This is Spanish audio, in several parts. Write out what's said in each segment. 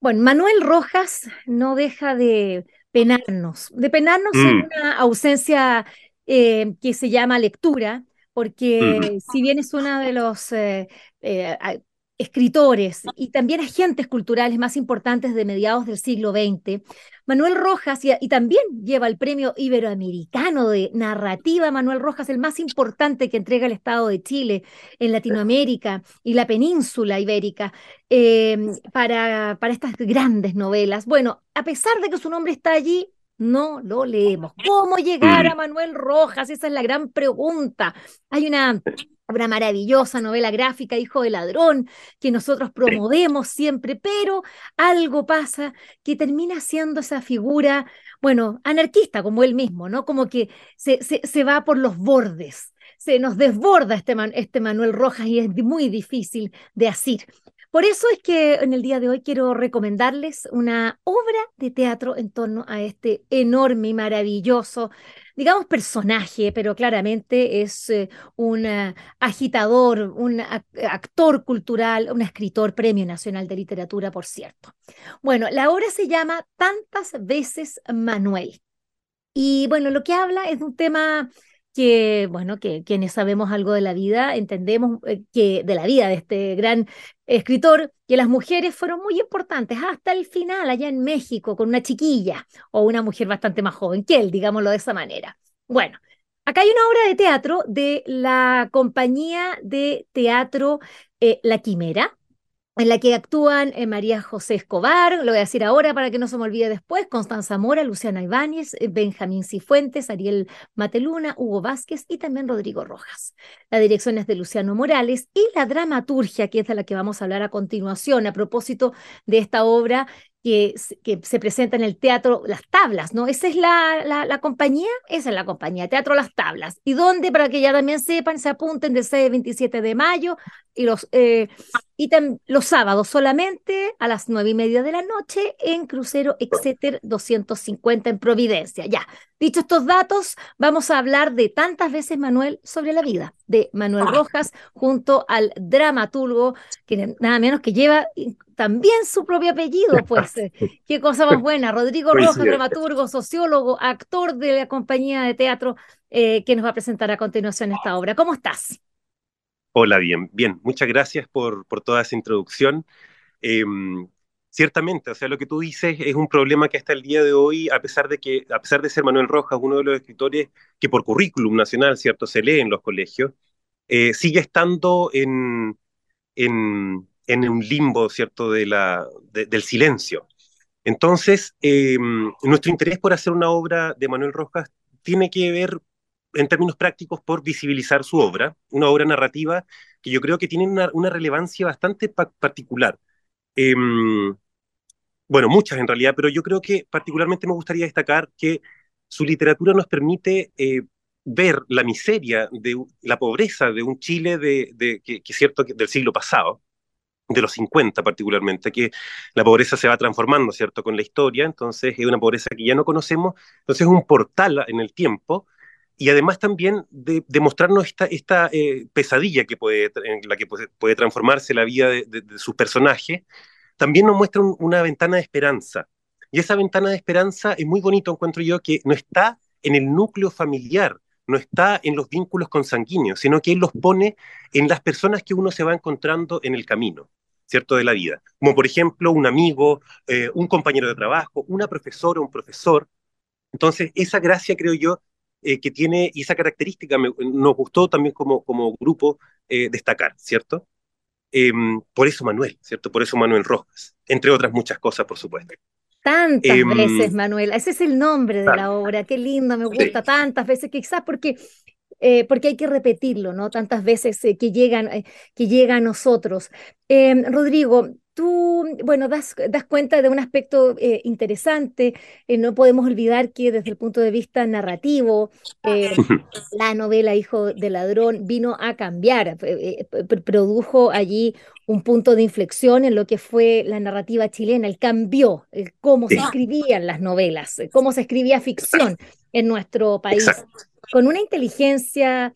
Bueno, Manuel Rojas no deja de penarnos, de penarnos en Mm, una ausencia eh, que se llama lectura, mm, porque si bien es uno de los eh, eh, escritores y también agentes culturales más importantes de mediados del siglo XX, Manuel Rojas, y, también lleva el premio iberoamericano de narrativa, Manuel Rojas, el más importante que entrega el Estado de Chile en Latinoamérica y la península ibérica eh, para, para estas grandes novelas. Bueno, a pesar de que su nombre está allí, no lo leemos. ¿Cómo llegar a mm. Manuel Rojas? Esa es la gran pregunta. Hay una, una maravillosa novela gráfica, Hijo de Ladrón, que nosotros promovemos siempre, pero algo pasa que termina siendo esa figura, bueno, anarquista como él mismo, ¿no? Como que se, se, se va por los bordes. Se nos desborda este, Man- este Manuel Rojas y es muy difícil de asir. Por eso es que en el día de hoy quiero recomendarles una obra de teatro en torno a este enorme y maravilloso, digamos, personaje, pero claramente es eh, un eh, agitador, un ac- actor cultural, un escritor, Premio Nacional de Literatura, por cierto. Bueno, la obra se llama Tantas veces Manuel. Y bueno, lo que habla es de un tema que, bueno, que quienes sabemos algo de la vida, entendemos eh, que de la vida de este gran escritor, que las mujeres fueron muy importantes hasta el final, allá en México, con una chiquilla o una mujer bastante más joven que él, digámoslo de esa manera. Bueno, acá hay una obra de teatro de la compañía de teatro eh, La Quimera en la que actúan eh, María José Escobar, lo voy a decir ahora para que no se me olvide después, Constanza Mora, Luciana Ibáñez, eh, Benjamín Cifuentes, Ariel Mateluna, Hugo Vázquez y también Rodrigo Rojas. La dirección es de Luciano Morales y la dramaturgia, que es de la que vamos a hablar a continuación, a propósito de esta obra que, se- presenta en el teatro Las Tablas, ¿no? Esa es la, la, compañía, esa es la compañía, Teatro Las Tablas. ¿Y dónde? Para que ya también sepan, se apunten del 6 al 27 de mayo y los... eh, y los sábados solamente a las nueve y media de la noche en Crucero Exeter 250 en Providencia. Ya, dicho estos datos, vamos a hablar de tantas veces, Manuel, sobre la vida de Manuel Rojas junto al dramaturgo, que nada menos que lleva también su propio apellido, pues eh, qué cosa más buena. Rodrigo Rojas, dramaturgo, sociólogo, actor de la compañía de teatro eh, que nos va a presentar a continuación esta obra. ¿Cómo estás? Hola, bien, bien. Muchas gracias por, por toda esa introducción. Eh, ciertamente, o sea, lo que tú dices es un problema que hasta el día de hoy, a pesar de que, a pesar de ser Manuel Rojas uno de los escritores que por currículum nacional, cierto, se lee en los colegios, eh, sigue estando en, en, en un limbo, cierto, de la, de- del silencio. Entonces, eh, nuestro interés por hacer una obra de Manuel Rojas tiene que ver, en términos prácticos, por visibilizar su obra, una obra narrativa que yo creo que tiene una, relevancia bastante pa- particular. Eh, bueno, muchas en realidad, pero yo creo que particularmente me gustaría destacar que su literatura nos permite eh, ver la miseria, de la pobreza de un Chile de, que, cierto, del siglo pasado de los 50 particularmente, que la pobreza se va transformando, ¿cierto?, con la historia, entonces es una pobreza que ya no conocemos, entonces es un portal en el tiempo, y además también de, de mostrarnos esta, eh, pesadilla que puede, en la que puede, transformarse la vida de, de, de sus personajes, también nos muestra un, una ventana de esperanza. Y esa ventana de esperanza es muy bonito, encuentro yo, que no está en el núcleo familiar, no está en los vínculos consanguíneos, sino que él los pone en las personas que uno se va encontrando en el camino, ¿cierto? De la vida. Como por ejemplo un amigo, eh, un compañero de trabajo, una profesora, un profesor. Entonces, esa gracia, creo yo, eh, que tiene, y esa característica me, nos gustó también como, como grupo eh, destacar, ¿cierto? Eh, por eso Manuel, ¿cierto? Por eso Manuel Rojas, entre otras muchas cosas, por supuesto. Tantas Eh, veces, Manuel. Ese es el nombre de la obra. Qué lindo, me gusta. sí. Tantas veces, quizás porque, eh, porque hay que repetirlo, ¿no? Tantas veces eh, que llegan, eh, que llega a nosotros. Eh, Rodrigo, tú, bueno, das, das cuenta de un aspecto eh, interesante. Eh, no podemos olvidar que desde el punto de vista narrativo, eh, la novela Hijo de Ladrón vino a cambiar, eh, eh, pr- produjo allí un punto de inflexión en lo que fue la narrativa chilena, el cambio, el cómo se escribían las novelas, eh, cómo se escribía ficción en nuestro país, exacto. con una inteligencia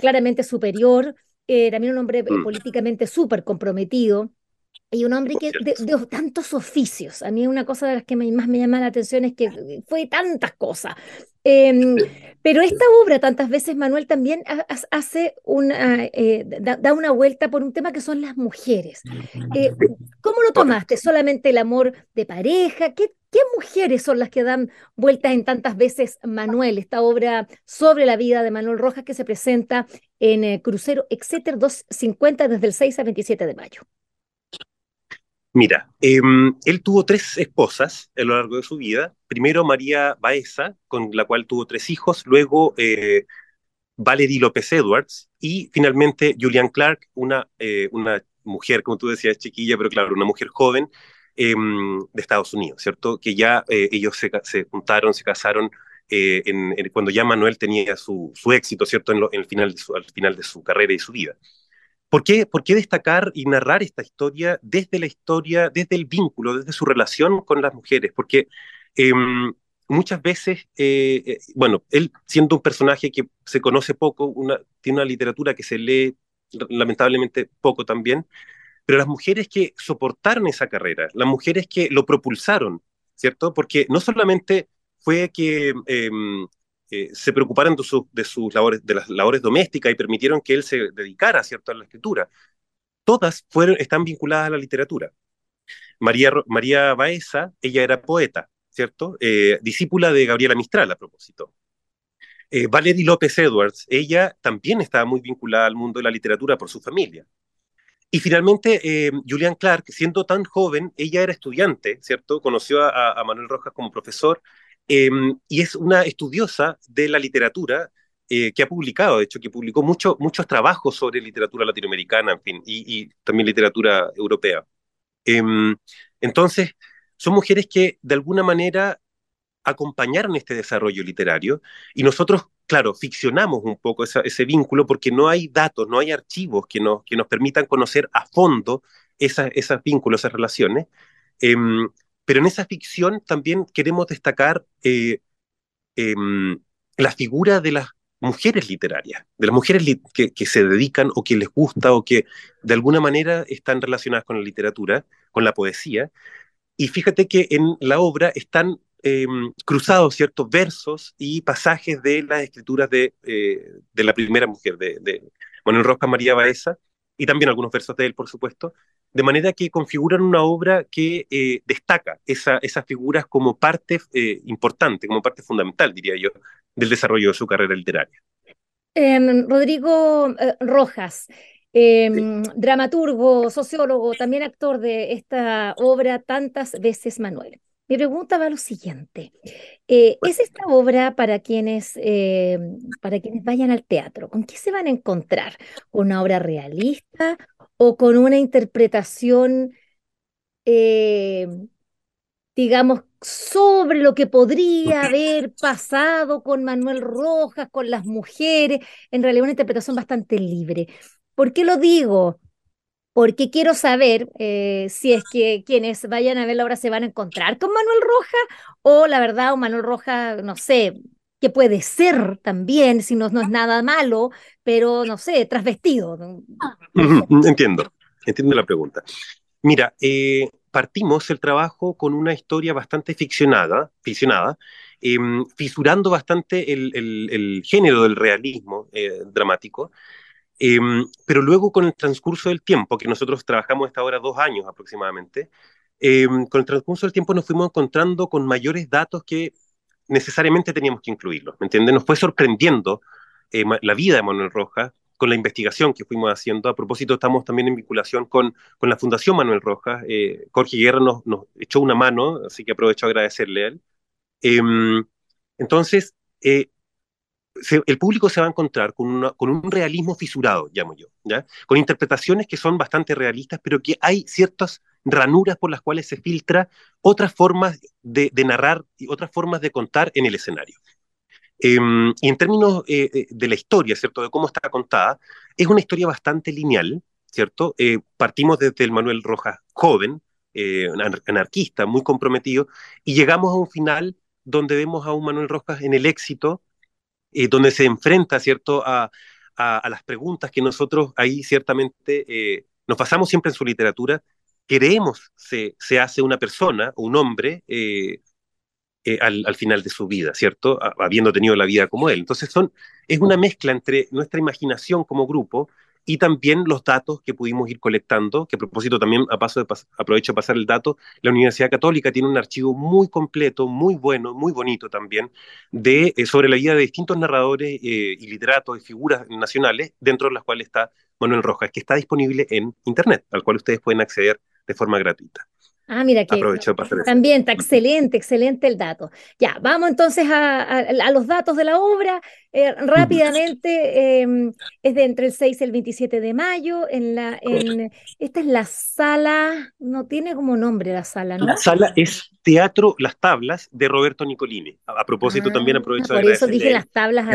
claramente superior, también un hombre Mm, políticamente súper comprometido Y un hombre que de, tantos oficios. A mí una cosa de las que más me llama la atención es que fue tantas cosas. Em, pero esta obra, tantas veces, Manuel, también hace una, eh, da, una vuelta por un tema que son las mujeres. Eh, ¿Cómo lo tomaste? ¿Solamente el amor de pareja? ¿Qué, ¿Qué mujeres son las que dan vueltas en tantas veces, Manuel? Esta obra sobre la vida de Manuel Rojas que se presenta en eh, Crucero Exeter 250 desde el 6 al 27 de mayo. Mira, em, él tuvo tres esposas a lo largo de su vida. Primero María Baeza, con la cual tuvo tres hijos, luego eh, Valerie López Edwards y finalmente Julian Clark, una, eh, una mujer, como tú decías, chiquilla, pero claro, una mujer joven em, de Estados Unidos, ¿cierto? Que ya eh, ellos se, juntaron, se casaron cuando ya Manuel tenía su, éxito, ¿cierto? En, el final al final de su carrera y su vida. ¿Por qué, ¿Por qué destacar y narrar esta historia desde la historia, desde el vínculo, desde su relación con las mujeres? Porque em, muchas veces, eh, eh, bueno, él siendo un personaje que se conoce poco, tiene una literatura que se lee lamentablemente poco también, pero las mujeres que soportaron esa carrera, las mujeres que lo propulsaron, ¿cierto? Porque no solamente fue que em, eh, se preocuparan de, sus labores, de las labores domésticas y permitieron que él se dedicara, ¿cierto?, a la escritura. Todas fueron, están vinculadas a la literatura. María, María Baeza, ella era poeta, ¿cierto? Eh, discípula de Gabriela Mistral, a propósito. Eh, Valerie López Edwards, ella también estaba muy vinculada al mundo de la literatura por su familia. Y finalmente, Julian Clark, siendo tan joven, ella era estudiante, ¿cierto? Conoció a, a Manuel Rojas como profesor Em, y es una estudiosa de la literatura eh, que ha publicado, de hecho, que publicó mucho, muchos trabajos sobre literatura latinoamericana, en fin, y, también literatura europea. Em, entonces, son mujeres que de alguna manera acompañaron este desarrollo literario y nosotros, claro, ficcionamos un poco ese vínculo porque no hay datos, no hay archivos que nos, que nos permitan conocer a fondo esos vínculos, esas relaciones. Em, pero en esa ficción también queremos destacar eh, em, la figura de las mujeres literarias, de las mujeres que, se dedican o que les gusta o que de alguna manera están relacionadas con la literatura, con la poesía. Y fíjate que en la obra están em, cruzados ciertos versos y pasajes de las escrituras de, eh, la primera mujer, de, de Manuel Rojas María Baeza, y también algunos versos de él, por supuesto, de manera que configuran una obra que eh, destaca esa, esas figuras como parte eh, importante, como parte fundamental, diría yo, del desarrollo de su carrera literaria. Em, Rodrigo eh, Rojas, em, dramaturgo, sociólogo, también actor de esta obra Tantas veces Manuel. Mi pregunta va a lo siguiente. ¿Es esta obra para quienes, para quienes vayan al teatro? ¿Con qué se van a encontrar? ¿Una obra realista o con una interpretación, eh, digamos, sobre lo que podría haber pasado con Manuel Rojas, con las mujeres, en realidad una interpretación bastante libre. ¿Por qué lo digo? Porque quiero saber eh, si es que quienes vayan a ver la obra se van a encontrar con Manuel Rojas o la verdad, o Manuel Rojas, no sé, que puede ser también, si no, no es nada malo, pero no sé, trasvestido. Entiendo, entiendo la pregunta. Mira, eh, partimos el trabajo con una historia bastante ficcionada, ficcionada em, fisurando bastante el, género del realismo eh, dramático, em, pero luego con el transcurso del tiempo, que nosotros trabajamos esta hora dos años aproximadamente, em, con el transcurso del tiempo nos fuimos encontrando con mayores datos que necesariamente teníamos que incluirlo, ¿me entiendes? Nos fue sorprendiendo eh, la vida de Manuel Rojas con la investigación que fuimos haciendo. A propósito, estamos también en vinculación con, con la Fundación Manuel Rojas. Eh, Jorge Guerra nos, nos, echó una mano, así que aprovecho a agradecerle a él. Em, entonces, eh, el público se va a encontrar con, con, un realismo fisurado, llamo yo, ¿ya? con interpretaciones que son bastante realistas, pero que hay ciertas ranuras por las cuales se filtra otras formas de, narrar y otras formas de contar en el escenario. Em, y en términos eh, eh, de la historia, ¿cierto? De cómo está contada, es una historia bastante lineal, ¿cierto? Eh, partimos desde el Manuel Rojas joven, anarquista, muy comprometido, y llegamos a un final donde vemos a un Manuel Rojas en el éxito, donde se enfrenta, ¿cierto?, a, a, las preguntas que nosotros ahí ciertamente nos pasamos siempre en su literatura, creemos se, se hace una persona, un hombre, eh, eh, al, al, final de su vida, ¿cierto? Habiendo tenido la vida como él. Entonces son, es una mezcla entre nuestra imaginación como grupo y también los datos que pudimos ir colectando, que a propósito también a paso de aprovecho de pasar el dato, la Universidad Católica tiene un archivo muy completo, muy bueno, muy bonito también, de, eh, sobre la vida de distintos narradores y literatos y figuras nacionales, dentro de las cuales está Manuel Rojas, que está disponible en Internet, al cual ustedes pueden acceder de forma gratuita. Ah, mira que también está excelente, excelente el dato. Ya, vamos entonces a, los datos de la obra. Eh, rápidamente, em, es de entre el 6 y el 27 de mayo. En la, en, esta es la sala, no tiene como nombre la sala, ¿no? La sala es Teatro Las Tablas de Roberto Nicolini. A, propósito, también ah, aprovecho Por eso dije las tablas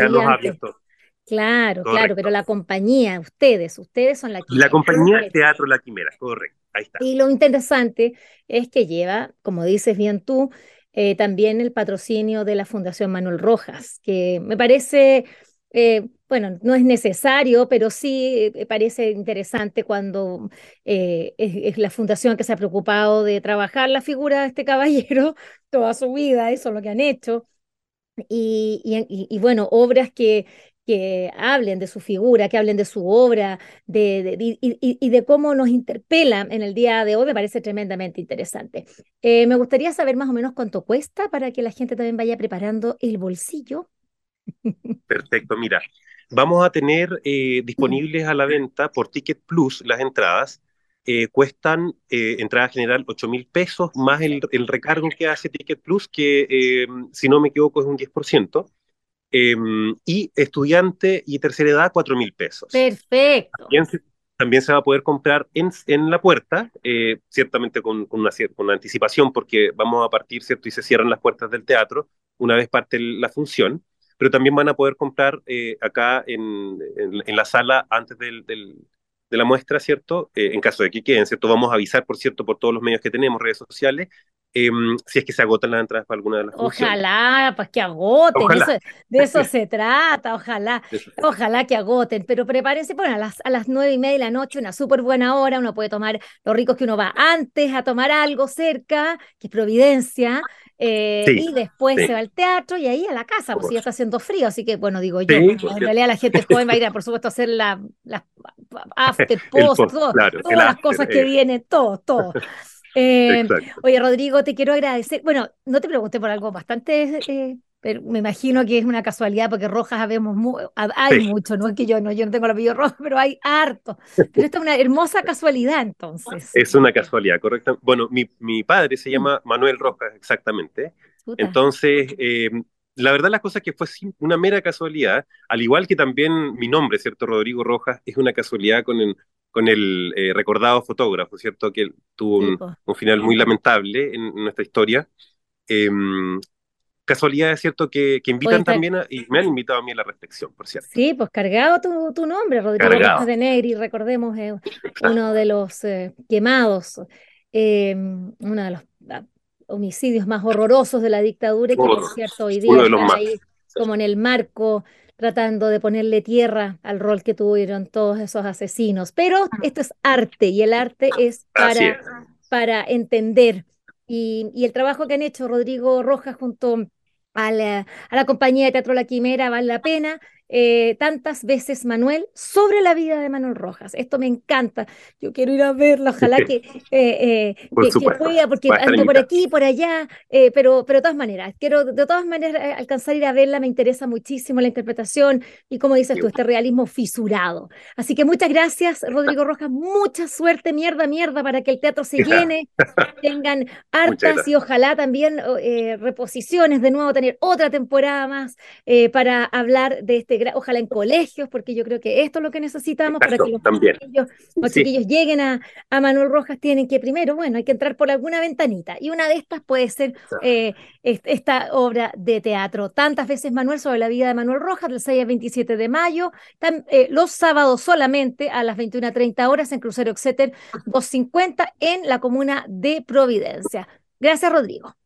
Claro, claro, pero la compañía, ustedes, ustedes son la quimera. La compañía Teatro La Quimera, correcto. Y lo interesante es que lleva, como dices bien tú, eh, también el patrocinio de la Fundación Manuel Rojas, que me parece, eh, bueno, no es necesario, pero sí me eh, parece interesante cuando es, la fundación que se ha preocupado de trabajar la figura de este caballero toda su vida, eso es lo que han hecho. y, y bueno, obras que, que hablen de su figura, que hablen de su obra, de, y, de cómo nos interpela en el día de hoy, me parece tremendamente interesante. Eh, me gustaría saber más o menos cuánto cuesta para que la gente también vaya preparando el bolsillo. Perfecto, mira, vamos a tener eh, disponibles a la venta por Ticket Plus las entradas. Eh, cuestan entrada general 8 mil pesos más el, el, recargo que hace Ticket Plus, que si no me equivoco es un 10%. Em, y estudiante y tercera edad, cuatro mil pesos. Perfecto. También se, va a poder comprar en, en la puerta, eh, ciertamente con, con, una, con anticipación, porque vamos a partir, ¿cierto? Y se cierran las puertas del teatro una vez parte la función, pero también van a poder comprar eh, acá en, en, la sala antes del, del, de la muestra, ¿cierto? Eh, en caso de que queden, ¿cierto? Vamos a avisar, por cierto, por todos los medios que tenemos, redes sociales, Em, si es que se agotan las entradas para alguna de las Ojalá, pues que agoten, de eso se trata, ojalá, ojalá que agoten, pero prepárense, bueno, a las, a las nueve y media de la noche, una súper buena hora, uno puede tomar los ricos que uno va antes a tomar algo cerca, que es Providencia, eh, y después se va al teatro y ahí a la casa, pues ya está haciendo frío, así que bueno, digo yo, en realidad la gente joven va a ir, a, por supuesto, a hacer la, after, post, todas las cosas que vienen, todo, todo. Eh, oye, Rodrigo, te quiero agradecer. Bueno, no te pregunté por algo bastante, eh, pero me imagino que es una casualidad porque rojas habemos hay mucho, no es que yo no, yo no tengo el apellido rojo, pero hay harto. Pero esta es una hermosa casualidad entonces. Es una casualidad, correcto. Bueno, mi, mi padre se llama Manuel Rojas, exactamente. Entonces, eh, la verdad las cosas que fue una mera casualidad, al igual que también mi nombre, ¿cierto? Rodrigo Rojas, es una casualidad con el, con el eh, recordado fotógrafo, ¿cierto? Que tuvo un, final muy lamentable en, nuestra historia. Em, casualidad es cierto que, que invitan también y me han invitado a mí a la reflexión, por cierto. Sí, pues cargado tu, tu nombre, Rodrigo de Negri, recordemos, eh, uno de los eh, quemados, em, uno de los ah, homicidios más horrorosos de la dictadura, que por cierto hoy día están ahí como en el marco tratando de ponerle tierra al rol que tuvieron todos esos asesinos. Pero esto es arte y el arte es para, para entender. Y, y, el trabajo que han hecho Rodrigo Rojas junto a la, a la compañía de Teatro La Quimera vale la pena. Eh, tantas veces, Manuel, sobre la vida de Manuel Rojas. Esto me encanta. Yo quiero ir a verlo, ojalá que, eh, eh, pueda, porque ando por aquí, por allá, pero, pero de todas maneras, quiero de todas maneras alcanzar a ir a verla. Me interesa muchísimo la interpretación y, como dices tú, este realismo fisurado. Así que muchas gracias, Rodrigo Rojas. Mucha suerte, mierda, mierda, para que el teatro se llene, tengan hartas y ojalá también reposiciones, de nuevo tener otra temporada más para hablar de este ojalá en colegios, porque yo creo que esto es lo que necesitamos para que los, chiquillos, lleguen a, a, Manuel Rojas, tienen que primero, bueno, hay que entrar por alguna ventanita, y una de estas puede ser eh, esta obra de teatro. Tantas veces, Manuel, sobre la vida de Manuel Rojas, del 6 al 27 de mayo, eh, los sábados solamente a las 21.30 horas en Crucero Exeter 250 en la comuna de Providencia. Gracias, Rodrigo.